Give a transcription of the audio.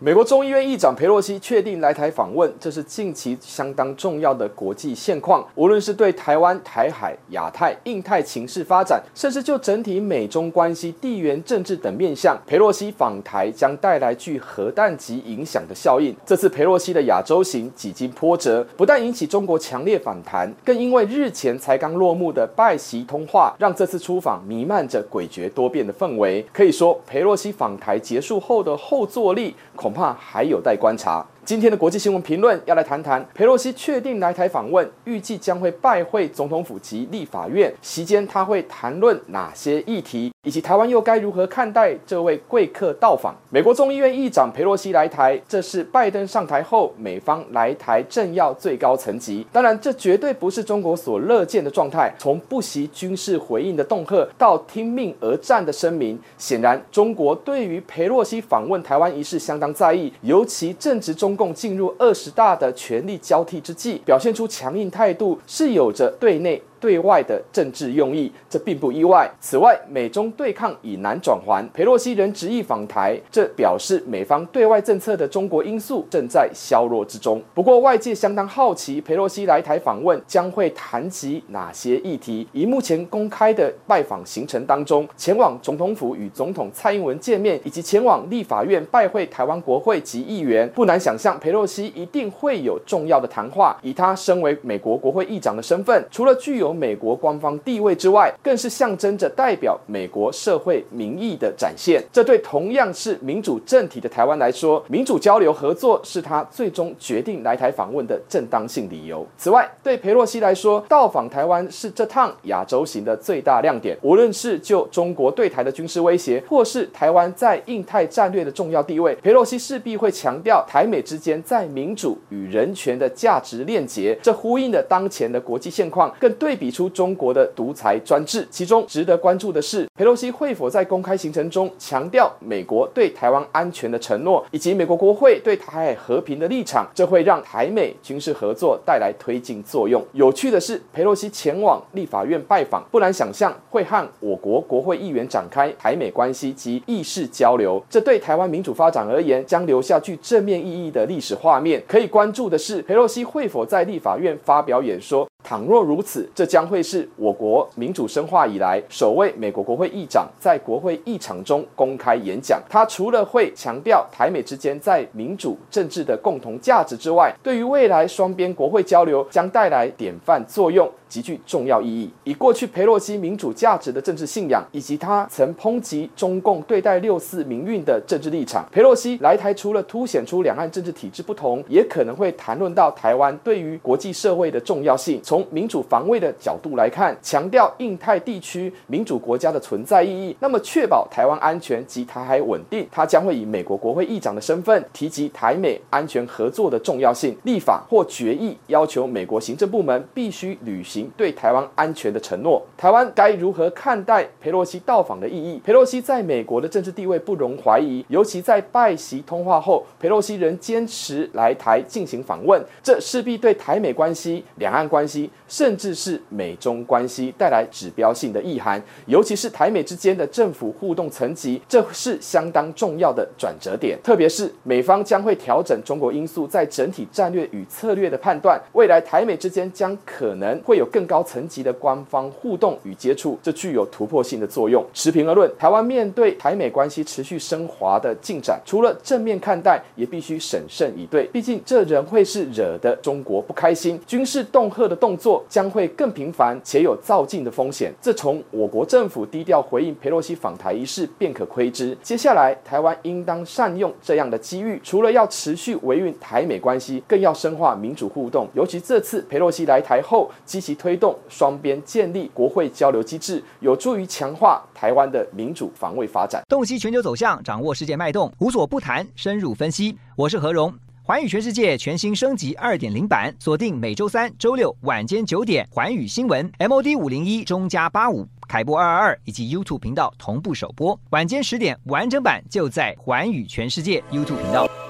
美国众议院议长裴洛西确定来台访问，这是近期相当重要的国际现况。无论是对台湾、台海、亚太、印太情势发展，甚至就整体美中关系、地缘政治等面向，裴洛西访台将带来具核弹级影响的效应。这次裴洛西的亚洲行几经波折，不但引起中国强烈反弹，更因为日前才刚落幕的拜习通话，让这次出访弥漫着诡谲多变的氛围。可以说，裴洛西访台结束后的后坐力，恐怕还有待观察。今天的国际新闻评论要来谈谈，裴洛西确定来台访问，预计将会拜会总统府及立法院，席间他会谈论哪些议题，以及台湾又该如何看待这位贵客到访？美国众议院议长裴洛西来台，这是拜登上台后美方来台政要最高层级。当然，这绝对不是中国所乐见的状态。从不惜军事回应的恫吓，到听命而战的声明，显然中国对于裴洛西访问台湾一事相当在意，尤其正值中。共进入二十大的权力交替之际，表现出强硬态度，是有着对内。对外的政治用意，这并不意外。此外，美中对抗已难转圜，裴洛西仍执意访台，这表示美方对外政策的中国因素正在削弱之中。不过，外界相当好奇，裴洛西来台访问将会谈及哪些议题？以目前公开的拜访行程当中，前往总统府与总统蔡英文见面，以及前往立法院拜会台湾国会及议员，不难想象，裴洛西一定会有重要的谈话。以他身为美国国会议长的身份，除了具有有美国官方地位之外，更是象征着代表美国社会民意的展现。这对同样是民主政体的台湾来说，民主交流合作是他最终决定来台访问的正当性理由。此外，对佩洛西来说，到访台湾是这趟亚洲行的最大亮点。无论是就中国对台的军事威胁，或是台湾在印太战略的重要地位，佩洛西势必会强调台美之间在民主与人权的价值链接。这呼应了当前的国际现况，更对。比出中国的独裁专制，其中值得关注的是，佩洛西会否在公开行程中强调美国对台湾安全的承诺，以及美国国会对台海和平的立场？这会让台美军事合作带来推进作用。有趣的是，佩洛西前往立法院拜访，不难想象会和我国国会议员展开台美关系及意识交流。这对台湾民主发展而言，将留下具正面意义的历史画面。可以关注的是，佩洛西会否在立法院发表演说？倘若如此，这将会是我国民主深化以来首位美国国会议长在国会议场中公开演讲。他除了会强调台美之间在民主政治的共同价值之外，对于未来双边国会交流将带来典范作用。极具重要意义。以过去裴洛西民主价值的政治信仰，以及他曾抨击中共对待六四民运的政治立场，裴洛西来台除了凸显出两岸政治体制不同，也可能会谈论到台湾对于国际社会的重要性。从民主防卫的角度来看，强调印太地区民主国家的存在意义。那么，确保台湾安全及台海稳定，他将会以美国国会议长的身份提及台美安全合作的重要性，立法或决议要求美国行政部门必须履行。对台湾安全的承诺，台湾该如何看待佩洛西到访的意义？佩洛西在美国的政治地位不容怀疑，尤其在拜习通话后，佩洛西仍坚持来台进行访问，这势必对台美关系、两岸关系，甚至是美中关系带来指标性的意涵。尤其是台美之间的政府互动层级，这是相当重要的转折点。特别是美方将会调整中国因素在整体战略与策略的判断，未来台美之间将可能会有。更高层级的官方互动与接触，这具有突破性的作用。持平而论，台湾面对台美关系持续升华的进展，除了正面看待，也必须审慎以对。毕竟，这仍会是惹得中国不开心，军事恫吓的动作将会更频繁，且有躁进的风险。这从我国政府低调回应佩洛西访台一事便可窥知。接下来，台湾应当善用这样的机遇，除了要持续维运台美关系，更要深化民主互动。尤其这次佩洛西来台后，积极推动双边建立国会交流机制，有助于强化台湾的民主防卫发展。洞悉全球走向，掌握世界脉动，无所不谈，深入分析。我是何荣，寰宇全世界全新升级二点零版，锁定每周三、周六晚间九点，寰宇新闻 MOD 五零一中加八五凯播二二二以及 YouTube 频道同步首播，晚间十点完整版就在寰宇全世界 YouTube 频道。